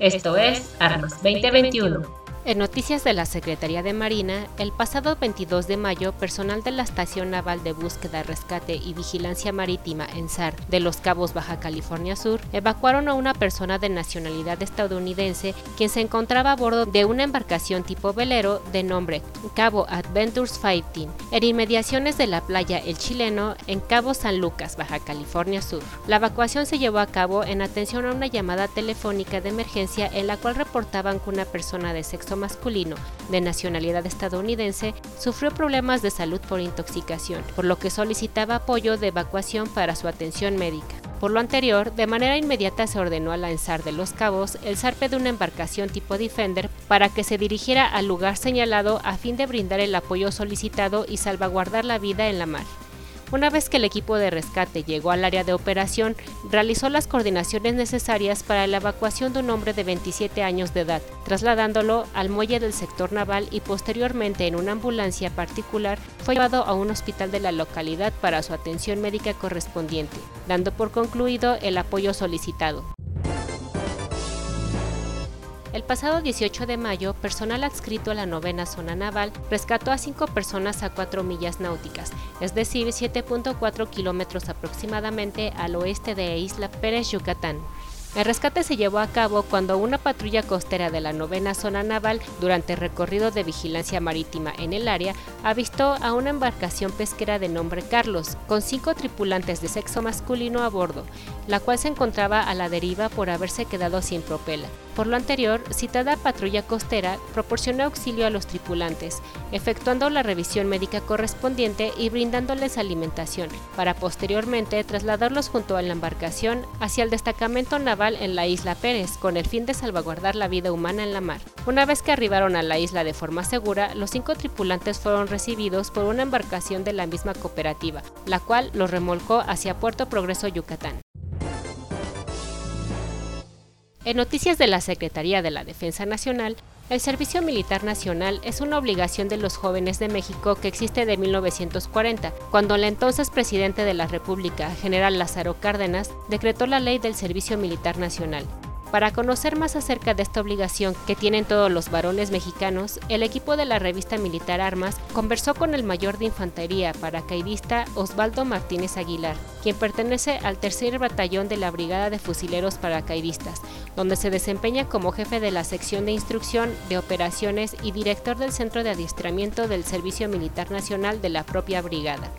Esto es Armas 2021. En noticias de la Secretaría de Marina, el pasado 22 de mayo, personal de la Estación Naval de Búsqueda, Rescate y Vigilancia Marítima en SAR de Los Cabos, Baja California Sur, evacuaron a una persona de nacionalidad estadounidense quien se encontraba a bordo de una embarcación tipo velero de nombre Cabo Adventures 15 en inmediaciones de la playa El Chileno en Cabo San Lucas, Baja California Sur. La evacuación se llevó a cabo en atención a una llamada telefónica de emergencia en la cual reportaban que una persona de sexo masculino de nacionalidad estadounidense sufrió problemas de salud por intoxicación, por lo que solicitaba apoyo de evacuación para su atención médica. Por lo anterior, de manera inmediata se ordenó al lanzar de Los Cabos el zarpe de una embarcación tipo Defender para que se dirigiera al lugar señalado a fin de brindar el apoyo solicitado y salvaguardar la vida en la mar. Una vez que el equipo de rescate llegó al área de operación, realizó las coordinaciones necesarias para la evacuación de un hombre de 27 años de edad, trasladándolo al muelle del sector naval y posteriormente en una ambulancia particular fue llevado a un hospital de la localidad para su atención médica correspondiente, dando por concluido el apoyo solicitado. El pasado 18 de mayo, personal adscrito a la novena zona naval rescató a cinco personas a 4 millas náuticas, es decir, 7.4 kilómetros aproximadamente al oeste de Isla Pérez, Yucatán. El rescate se llevó a cabo cuando una patrulla costera de la novena zona naval, durante recorrido de vigilancia marítima en el área, avistó a una embarcación pesquera de nombre Carlos, con cinco tripulantes de sexo masculino a bordo, la cual se encontraba a la deriva por haberse quedado sin propela. Por lo anterior, citada patrulla costera proporcionó auxilio a los tripulantes, efectuando la revisión médica correspondiente y brindándoles alimentación, para posteriormente trasladarlos junto a la embarcación hacia el destacamento naval en la isla Pérez, con el fin de salvaguardar la vida humana en la mar. Una vez que arribaron a la isla de forma segura, los cinco tripulantes fueron recibidos por una embarcación de la misma cooperativa, la cual los remolcó hacia Puerto Progreso, Yucatán. En noticias de la Secretaría de la Defensa Nacional, el Servicio Militar Nacional es una obligación de los jóvenes de México que existe de 1940, cuando el entonces presidente de la República, general Lázaro Cárdenas, decretó la ley del Servicio Militar Nacional, para conocer más acerca de esta obligación que tienen todos los varones mexicanos, el equipo de la revista Militar Armas conversó con el mayor de infantería paracaidista Osvaldo Martínez Aguilar, quien pertenece al tercer batallón de la Brigada de Fusileros Paracaidistas, donde se desempeña como jefe de la sección de instrucción de operaciones y director del Centro de Adiestramiento del Servicio Militar Nacional de la propia brigada.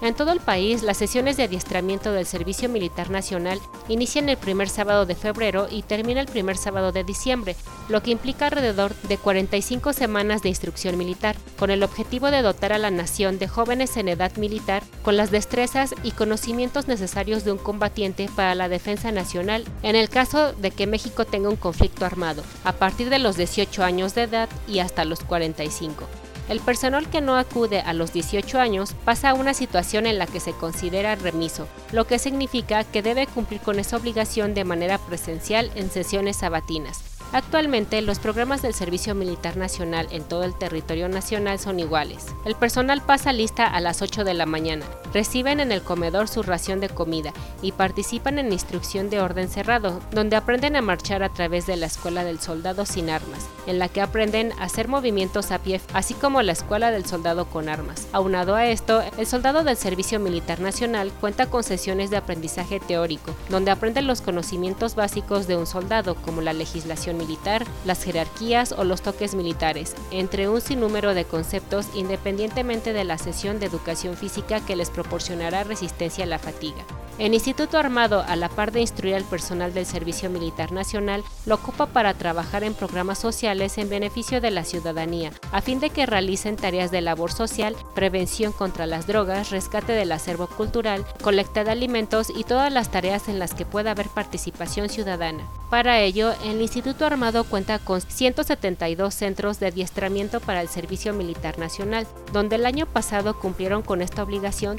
En todo el país, las sesiones de adiestramiento del Servicio Militar Nacional inician el primer sábado de febrero y termina el primer sábado de diciembre, lo que implica alrededor de 45 semanas de instrucción militar, con el objetivo de dotar a la nación de jóvenes en edad militar con las destrezas y conocimientos necesarios de un combatiente para la defensa nacional en el caso de que México tenga un conflicto armado, a partir de los 18 años de edad y hasta los 45. El personal que no acude a los 18 años pasa a una situación en la que se considera remiso, lo que significa que debe cumplir con esa obligación de manera presencial en sesiones sabatinas. Actualmente, los programas del Servicio Militar Nacional en todo el territorio nacional son iguales. El personal pasa lista a las 8 de la mañana, reciben en el comedor su ración de comida y participan en instrucción de orden cerrado, donde aprenden a marchar a través de la Escuela del Soldado sin Armas, en la que aprenden a hacer movimientos a pie, así como la Escuela del Soldado con Armas. Aunado a esto, el soldado del Servicio Militar Nacional cuenta con sesiones de aprendizaje teórico, donde aprenden los conocimientos básicos de un soldado, como la legislación militar, las jerarquías o los toques militares, entre un sinnúmero de conceptos independientemente de la sesión de educación física que les proporcionará resistencia a la fatiga. El Instituto Armado, a la par de instruir al personal del Servicio Militar Nacional, lo ocupa para trabajar en programas sociales en beneficio de la ciudadanía, a fin de que realicen tareas de labor social, prevención contra las drogas, rescate del acervo cultural, colecta de alimentos y todas las tareas en las que pueda haber participación ciudadana. Para ello, el Instituto Armado cuenta con 172 centros de adiestramiento para el Servicio Militar Nacional, donde el año pasado cumplieron con esta obligación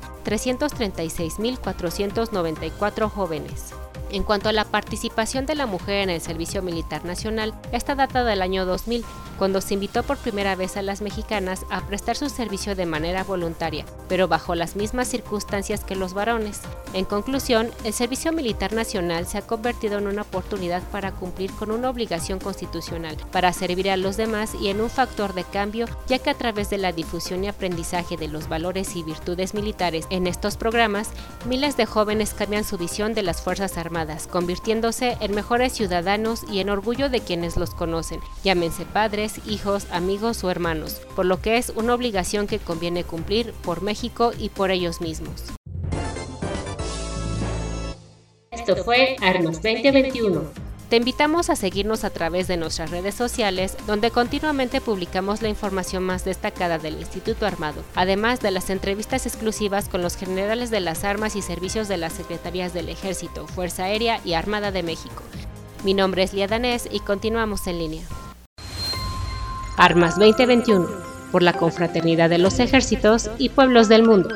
336.494 jóvenes. En cuanto a la participación de la mujer en el Servicio Militar Nacional, esta data del año 2000, cuando se invitó por primera vez a las mexicanas a prestar su servicio de manera voluntaria, pero bajo las mismas circunstancias que los varones. En conclusión, el Servicio Militar Nacional se ha convertido en una oportunidad para cumplir con una obligación constitucional, para servir a los demás y en un factor de cambio, ya que a través de la difusión y aprendizaje de los valores y virtudes militares en estos programas, miles de jóvenes cambian su visión de las Fuerzas Armadas convirtiéndose en mejores ciudadanos y en orgullo de quienes los conocen, llámense padres, hijos, amigos o hermanos, por lo que es una obligación que conviene cumplir por México y por ellos mismos. Esto fue Armas 2021 te invitamos a seguirnos a través de nuestras redes sociales, donde continuamente publicamos la información más destacada del Instituto Armado, además de las entrevistas exclusivas con los generales de las armas y servicios de las Secretarías del Ejército, Fuerza Aérea y Armada de México. Mi nombre es Lía Danés y continuamos en línea. Armas 2021, por la confraternidad de los ejércitos y pueblos del mundo.